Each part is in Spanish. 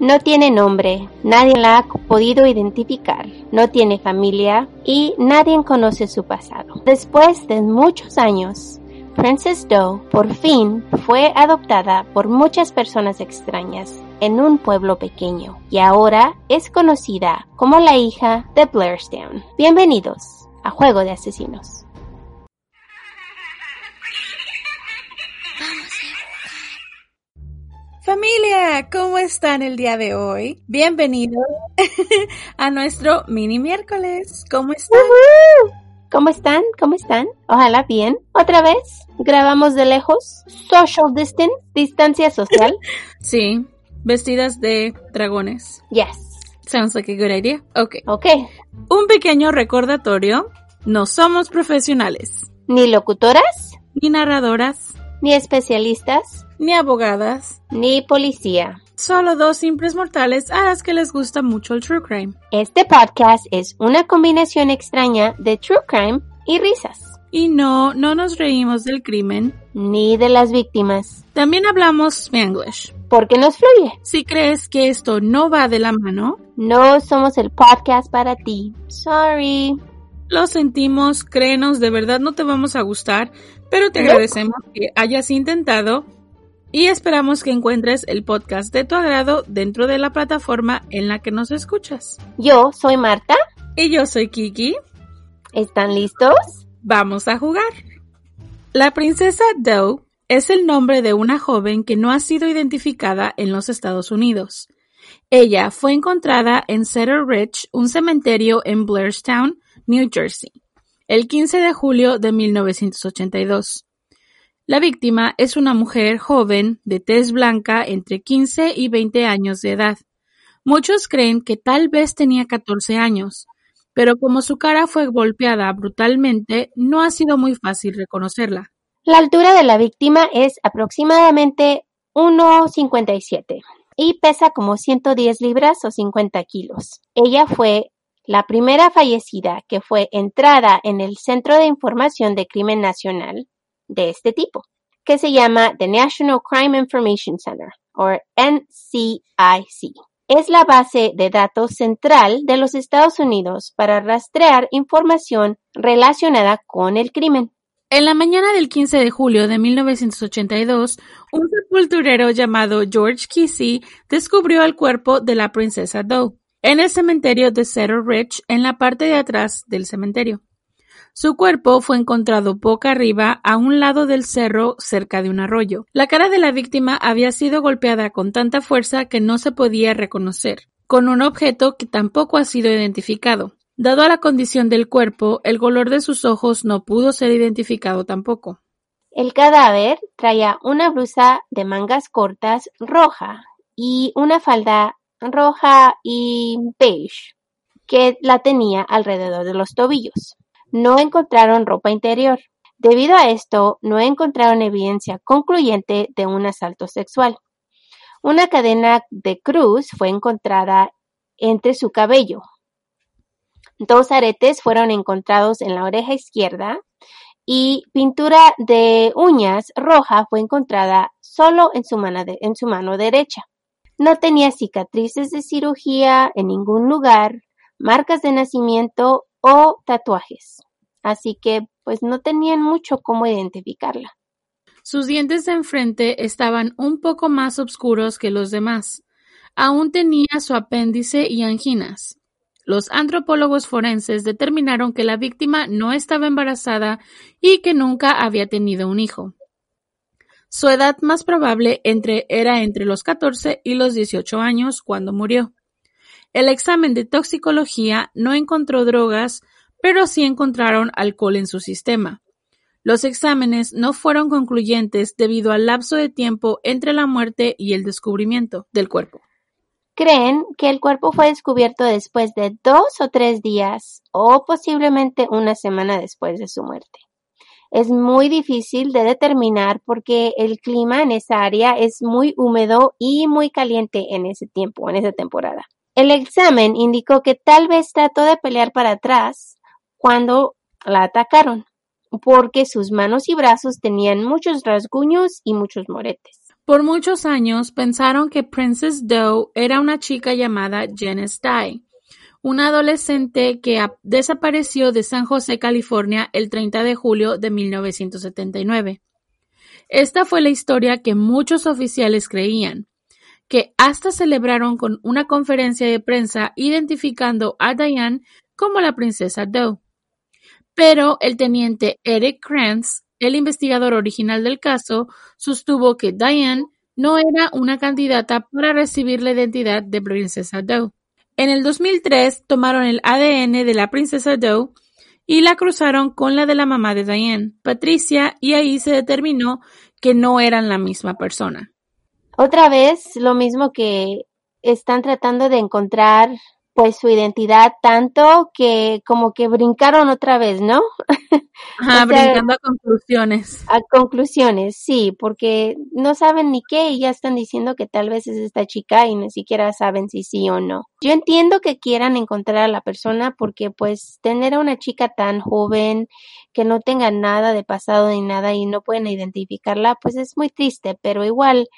No tiene nombre, nadie la ha podido identificar, no tiene familia y nadie conoce su pasado. Después de muchos años, Princess Doe por fin fue adoptada por muchas personas extrañas en un pueblo pequeño y ahora es conocida como la hija de Blairstown. Bienvenidos a Juego de Asesinos. Familia, ¿cómo están el día de hoy? Bienvenidos a nuestro mini miércoles. ¿Cómo están? ¿Cómo están? ¿Cómo están? Ojalá bien. Otra vez, grabamos de lejos. Social distance, distancia social. sí, vestidas de dragones. Yes. Sounds like a good idea. Ok. Ok. Un pequeño recordatorio. No somos profesionales. Ni locutoras. Ni narradoras. Ni especialistas ni abogadas, ni policía. Solo dos simples mortales a las que les gusta mucho el true crime. Este podcast es una combinación extraña de true crime y risas. Y no, no nos reímos del crimen. Ni de las víctimas. También hablamos Spanglish. Porque nos fluye. Si crees que esto no va de la mano, no somos el podcast para ti. Sorry. Lo sentimos, créenos, de verdad no te vamos a gustar, pero te agradecemos que hayas intentado y esperamos que encuentres el podcast de tu agrado dentro de la plataforma en la que nos escuchas. Yo soy Marta. Y yo soy Kiki. ¿Están listos? Vamos a jugar. La princesa Doe es el nombre de una joven que no ha sido identificada en los Estados Unidos. Ella fue encontrada en Cedar Ridge, un cementerio en Blairstown, New Jersey, el 15 de julio de 1982. La víctima es una mujer joven, de tez blanca, entre 15 y 20 años de edad. Muchos creen que tal vez tenía 14 años, pero como su cara fue golpeada brutalmente, no ha sido muy fácil reconocerla. La altura de la víctima es aproximadamente 1,57 y pesa como 110 libras o 50 kilos. Ella fue la primera fallecida que fue entrada en el Centro de Información de Crimen Nacional de este tipo, que se llama The National Crime Information Center, o NCIC. Es la base de datos central de los Estados Unidos para rastrear información relacionada con el crimen. En la mañana del 15 de julio de 1982, un sepulturero llamado George Kesey descubrió el cuerpo de la princesa Doe en el cementerio de Cedar Ridge en la parte de atrás del cementerio. Su cuerpo fue encontrado boca arriba a un lado del cerro cerca de un arroyo. La cara de la víctima había sido golpeada con tanta fuerza que no se podía reconocer, con un objeto que tampoco ha sido identificado. Dado a la condición del cuerpo, el color de sus ojos no pudo ser identificado tampoco. El cadáver traía una blusa de mangas cortas roja y una falda roja y beige que la tenía alrededor de los tobillos no encontraron ropa interior. Debido a esto, no encontraron evidencia concluyente de un asalto sexual. Una cadena de cruz fue encontrada entre su cabello. Dos aretes fueron encontrados en la oreja izquierda y pintura de uñas roja fue encontrada solo en su, mano en su mano derecha. No tenía cicatrices de cirugía en ningún lugar, marcas de nacimiento o tatuajes. Así que pues no tenían mucho cómo identificarla. Sus dientes de enfrente estaban un poco más oscuros que los demás. Aún tenía su apéndice y anginas. los antropólogos forenses determinaron que la víctima no estaba embarazada y que nunca había tenido un hijo. Su edad más probable entre, era entre los 14 y los 18 años cuando murió. El examen de toxicología no encontró drogas, pero sí encontraron alcohol en su sistema. Los exámenes no fueron concluyentes debido al lapso de tiempo entre la muerte y el descubrimiento del cuerpo. Creen que el cuerpo fue descubierto después de dos o tres días o posiblemente una semana después de su muerte es muy difícil de determinar porque el clima en esa área es muy húmedo y muy caliente en ese tiempo, en esa temporada. El examen indicó que tal vez trató de pelear para atrás cuando la atacaron, porque sus manos y brazos tenían muchos rasguños y muchos moretes. Por muchos años pensaron que Princess Doe era una chica llamada Janice Dye, una adolescente que desapareció de San José, California, el 30 de julio de 1979. Esta fue la historia que muchos oficiales creían, que hasta celebraron con una conferencia de prensa identificando a Diane como la princesa Doe. Pero el teniente Eric Kranz, el investigador original del caso, sostuvo que Diane no era una candidata para recibir la identidad de princesa Doe. En el 2003 tomaron el ADN de la princesa Doe y la cruzaron con la de la mamá de Diane, Patricia, y ahí se determinó que no eran la misma persona. Otra vez, lo mismo que están tratando de encontrar pues su identidad tanto que como que brincaron otra vez, ¿no? Ajá, brincando a conclusiones. A conclusiones, sí, porque no saben ni qué y ya están diciendo que tal vez es esta chica y ni siquiera saben si sí o no. Yo entiendo que quieran encontrar a la persona porque pues tener a una chica tan joven que no tenga nada de pasado ni nada y no pueden identificarla, pues es muy triste, pero igual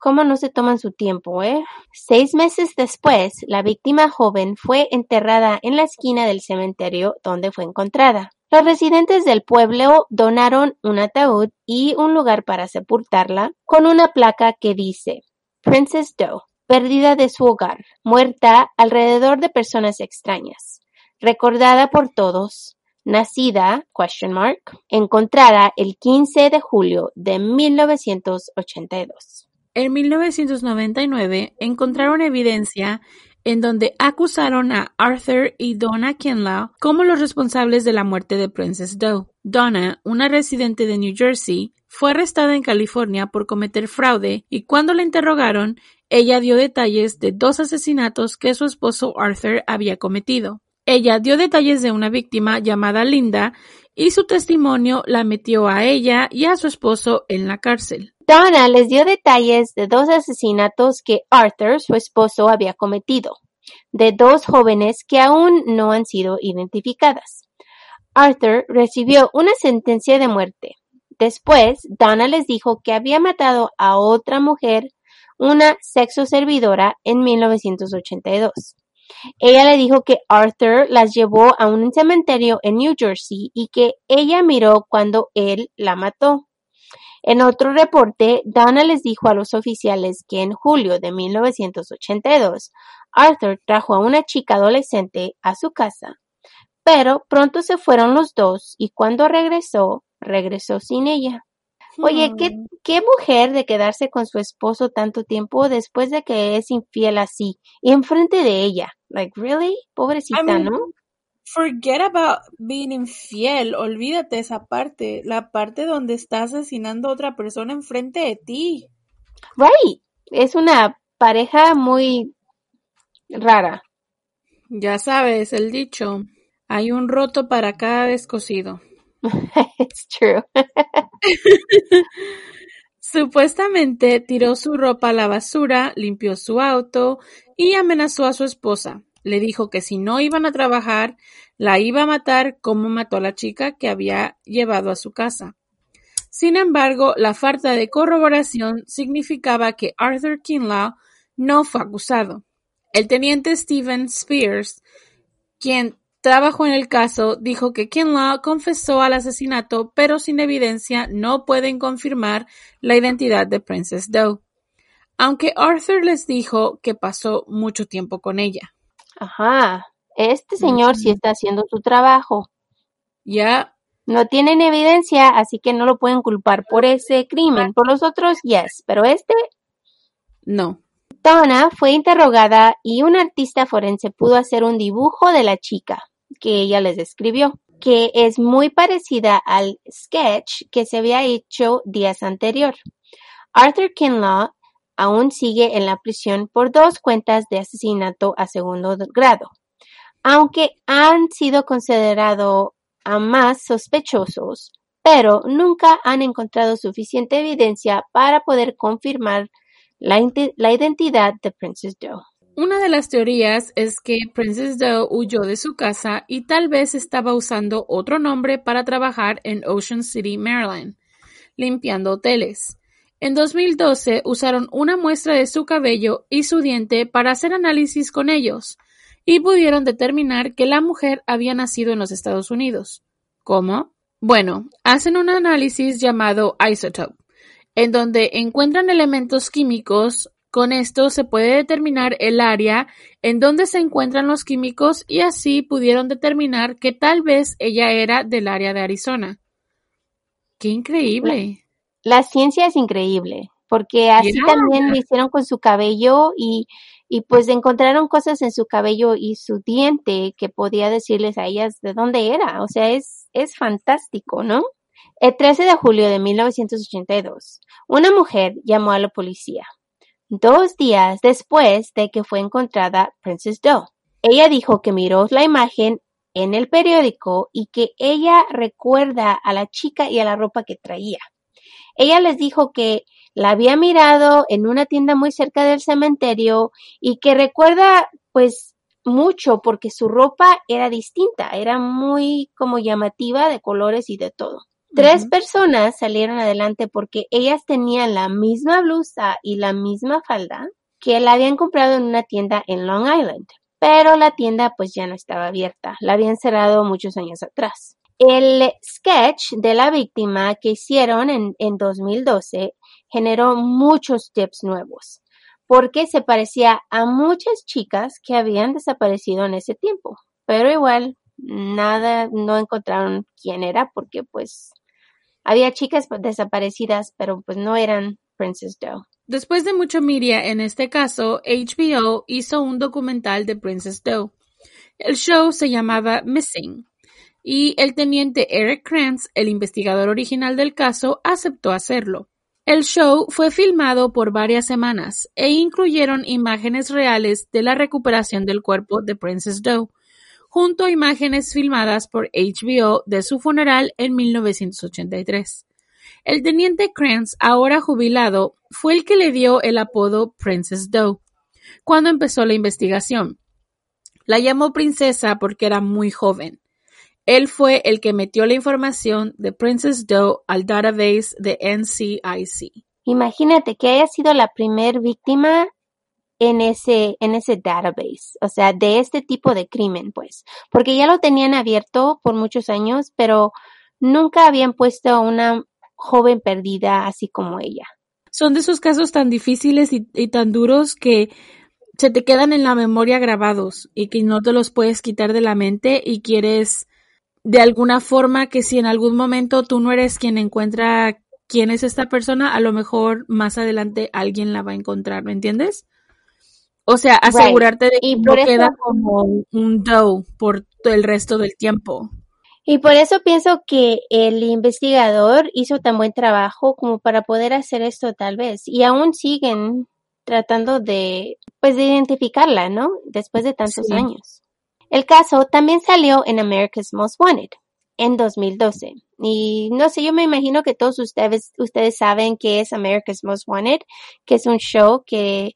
cómo no se toman su tiempo, ¿eh? Seis meses después, la víctima joven fue enterrada en la esquina del cementerio donde fue encontrada. Los residentes del pueblo donaron un ataúd y un lugar para sepultarla con una placa que dice Princess Doe, perdida de su hogar, muerta alrededor de personas extrañas, recordada por todos, nacida, question mark, encontrada el 15 de julio de 1982. En 1999 encontraron evidencia en donde acusaron a Arthur y Donna Kinlaw como los responsables de la muerte de Princess Doe. Donna, una residente de New Jersey, fue arrestada en California por cometer fraude y cuando la interrogaron, ella dio detalles de dos asesinatos que su esposo Arthur había cometido. Ella dio detalles de una víctima llamada Linda y su testimonio la metió a ella y a su esposo en la cárcel. Donna les dio detalles de dos asesinatos que Arthur, su esposo, había cometido, de dos jóvenes que aún no han sido identificadas. Arthur recibió una sentencia de muerte. Después, Donna les dijo que había matado a otra mujer, una sexo servidora, en 1982. Ella le dijo que Arthur las llevó a un cementerio en New Jersey y que ella miró cuando él la mató. En otro reporte, Donna les dijo a los oficiales que en julio de 1982, Arthur trajo a una chica adolescente a su casa, pero pronto se fueron los dos y cuando regresó, regresó sin ella. Oye, ¿qué, hmm. qué mujer de quedarse con su esposo tanto tiempo después de que es infiel así y enfrente de ella. Like, really? Pobrecita, ¿no? Forget about being infiel, olvídate esa parte, la parte donde está asesinando a otra persona enfrente de ti. Right, es una pareja muy rara. Ya sabes, el dicho, hay un roto para cada descosido. It's true. Supuestamente tiró su ropa a la basura, limpió su auto y amenazó a su esposa. Le dijo que si no iban a trabajar, la iba a matar como mató a la chica que había llevado a su casa. Sin embargo, la falta de corroboración significaba que Arthur Kinlaw no fue acusado. El teniente Stephen Spears, quien trabajó en el caso, dijo que Kinlaw confesó al asesinato, pero sin evidencia no pueden confirmar la identidad de Princess Doe, aunque Arthur les dijo que pasó mucho tiempo con ella. Ajá. este señor sí está haciendo su trabajo. Ya. No tienen evidencia, así que no lo pueden culpar por ese crimen. Por los otros, yes, pero este No. Donna fue interrogada y un artista forense pudo hacer un dibujo de la chica que ella les describió, que es muy parecida al sketch que se había hecho días anterior. Arthur Kinlaw aún sigue en la prisión por dos cuentas de asesinato a segundo grado, aunque han sido considerados a más sospechosos, pero nunca han encontrado suficiente evidencia para poder confirmar la, la identidad de Princess Doe. Una de las teorías es que Princess Doe huyó de su casa y tal vez estaba usando otro nombre para trabajar en Ocean City, Maryland, limpiando hoteles. En 2012 usaron una muestra de su cabello y su diente para hacer análisis con ellos y pudieron determinar que la mujer había nacido en los Estados Unidos. ¿Cómo? Bueno, hacen un análisis llamado isotope, en donde encuentran elementos químicos. Con esto se puede determinar el área en donde se encuentran los químicos y así pudieron determinar que tal vez ella era del área de Arizona. ¡Qué increíble! La ciencia es increíble, porque así Yeah. también lo hicieron con su cabello y, y pues encontraron cosas en su cabello y su diente que podía decirles a ellas de dónde era. O sea, es, es fantástico, ¿no? El 13 de julio de 1982, una mujer llamó a la policía, dos días después de que fue encontrada Princess Doe. Ella dijo que miró la imagen en el periódico y que ella recuerda a la chica y a la ropa que traía. Ella les dijo que la había mirado en una tienda muy cerca del cementerio y que recuerda pues mucho porque su ropa era distinta, era muy como llamativa de colores y de todo. Tres personas salieron adelante porque ellas tenían la misma blusa y la misma falda que la habían comprado en una tienda en Long Island, pero la tienda pues ya no estaba abierta, la habían cerrado muchos años atrás. El sketch de la víctima que hicieron en, en 2012 generó muchos tips nuevos, porque se parecía a muchas chicas que habían desaparecido en ese tiempo, pero igual nada, no encontraron quién era porque pues había chicas desaparecidas, pero pues no eran Princess Doe. Después de mucho media en este caso, HBO hizo un documental de Princess Doe. El show se llamaba Missing y el teniente Eric Krantz, el investigador original del caso, aceptó hacerlo. El show fue filmado por varias semanas e incluyeron imágenes reales de la recuperación del cuerpo de Princess Doe, junto a imágenes filmadas por HBO de su funeral en 1983. El teniente Krantz, ahora jubilado, fue el que le dio el apodo Princess Doe cuando empezó la investigación. La llamó princesa porque era muy joven. Él fue el que metió la información de Princess Doe al database de NCIC. Imagínate que haya sido la primer víctima en ese, en ese database, o sea, de este tipo de crimen, pues, porque ya lo tenían abierto por muchos años, pero nunca habían puesto a una joven perdida así como ella. Son de esos casos tan difíciles y, y tan duros que se te quedan en la memoria grabados y que no te los puedes quitar de la mente y quieres de alguna forma que si en algún momento tú no eres quien encuentra quién es esta persona, a lo mejor más adelante alguien la va a encontrar, ¿me entiendes? O sea, asegurarte de que Y no eso- queda como un doe por el resto del tiempo. Y por eso pienso que el investigador hizo tan buen trabajo como para poder hacer esto tal vez. Y aún siguen tratando de, pues, de identificarla, ¿no? Después de tantos Sí. años. El caso también salió en America's Most Wanted en 2012. Y no sé, yo me imagino que todos ustedes, ustedes saben qué es America's Most Wanted, que es un show que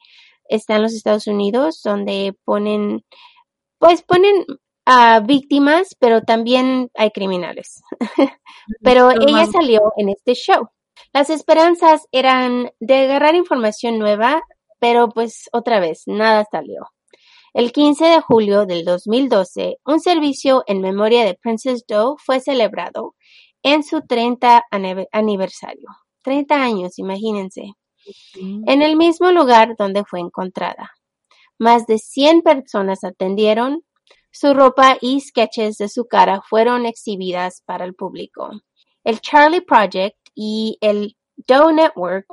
está en los Estados Unidos donde ponen, pues ponen a víctimas, pero también hay criminales. pero ella salió en este show. Las esperanzas eran de agarrar información nueva, pero pues otra vez, nada salió. El 15 de julio del 2012, un servicio en memoria de Princess Doe fue celebrado en su 30 ane- aniversario. 30 años, imagínense en el mismo lugar donde fue encontrada. Más de 100 personas atendieron, su ropa y sketches de su cara fueron exhibidas para el público. El Charlie Project y el Doe Network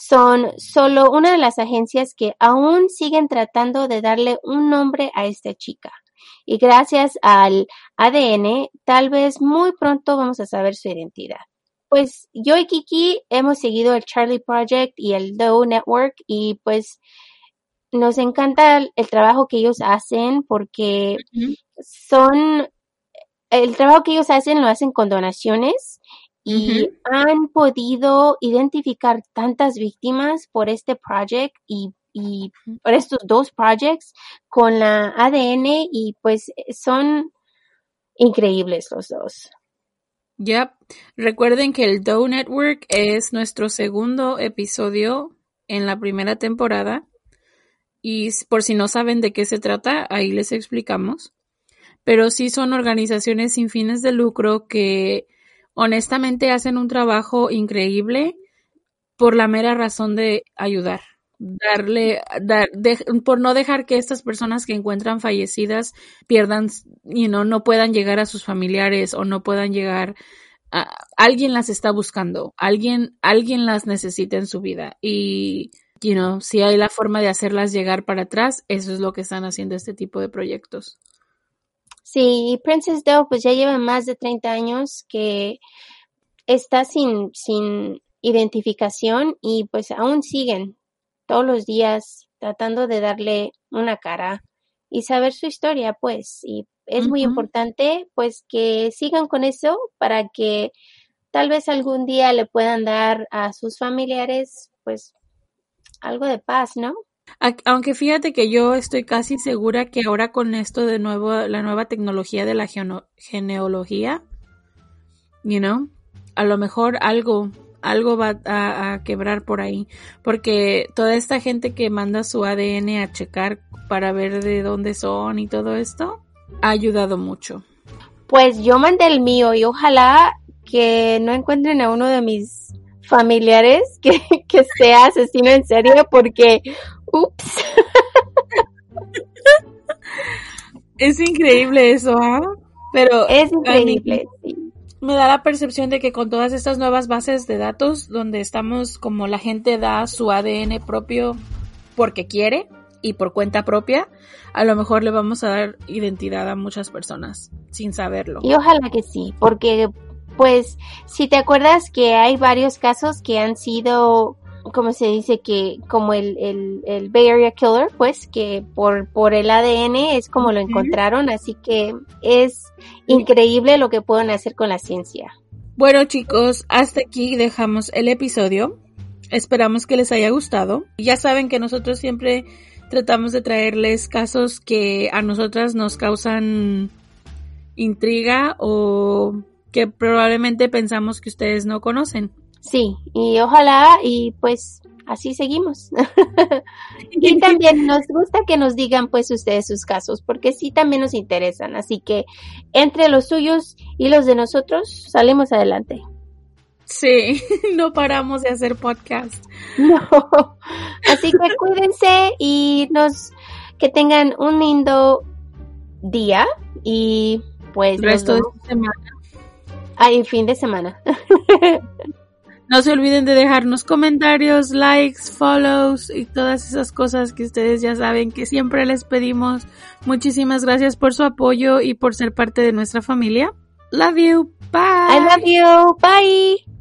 son solo una de las agencias que aún siguen tratando de darle un nombre a esta chica. Y gracias al ADN, tal vez muy pronto vamos a saber su identidad. Pues yo y Kiki hemos seguido el Charlie Project y el Doe Network y pues nos encanta el, trabajo que ellos hacen porque son el trabajo que ellos hacen lo hacen con donaciones y han podido identificar tantas víctimas por este project y, y por estos dos projects con la ADN y pues son increíbles los dos. Yep. Recuerden que el Doe Network es nuestro segundo episodio en la primera temporada. Y por si no saben de qué se trata, ahí les explicamos. Pero sí son organizaciones sin fines de lucro que honestamente hacen un trabajo increíble por la mera razón de ayudar. Darle, dar, por no dejar que estas personas que encuentran fallecidas pierdan, you know, no puedan llegar a sus familiares o no puedan llegar alguien las está buscando, alguien, alguien las necesita en su vida y you know, si hay la forma de hacerlas llegar para atrás, eso es lo que están haciendo este tipo de proyectos. Sí, Princess Doe pues ya lleva más de 30 años que está sin, sin identificación y pues aún siguen todos los días tratando de darle una cara y saber su historia, pues, y es muy importante pues que sigan con eso para que tal vez algún día le puedan dar a sus familiares pues algo de paz, ¿no? Aunque fíjate que yo estoy casi segura que ahora con esto de nuevo, la nueva tecnología de la genealogía, you know, a lo mejor algo, algo va a, quebrar por ahí, porque toda esta gente que manda su ADN a checar para ver de dónde son y todo esto, ha ayudado mucho. Pues yo mandé el mío y ojalá que no encuentren a uno de mis familiares que, que sea asesino en serio porque, ups. Es increíble eso, ¿ah? Pero es increíble, sí. Me da la percepción de que con todas estas nuevas bases de datos, donde estamos como la gente da su ADN propio porque quiere y por cuenta propia, a lo mejor le vamos a dar identidad a muchas personas sin saberlo. Y ojalá que sí, porque pues si te acuerdas que hay varios casos que han sido como se dice que como el, el, el, Bay Area Killer, pues que por, por el ADN es como lo encontraron, así que es increíble lo que pueden hacer con la ciencia. Bueno chicos, hasta aquí dejamos el episodio. Esperamos que les haya gustado. Ya saben que nosotros siempre tratamos de traerles casos que a nosotras nos causan intriga o que probablemente pensamos que ustedes no conocen. Sí, y ojalá y pues así seguimos. y también nos gusta que nos digan pues ustedes sus casos, porque sí también nos interesan. Así que entre los suyos y los de nosotros salimos adelante. Sí, no paramos de hacer podcast. No. Así que cuídense y nos que tengan un lindo día y pues resto de semana Ay, fin de semana. No se olviden de dejarnos comentarios, likes, follows y todas esas cosas que ustedes ya saben que siempre les pedimos. Muchísimas gracias por su apoyo y por ser parte de nuestra familia. Love you. Bye. I love you. Bye.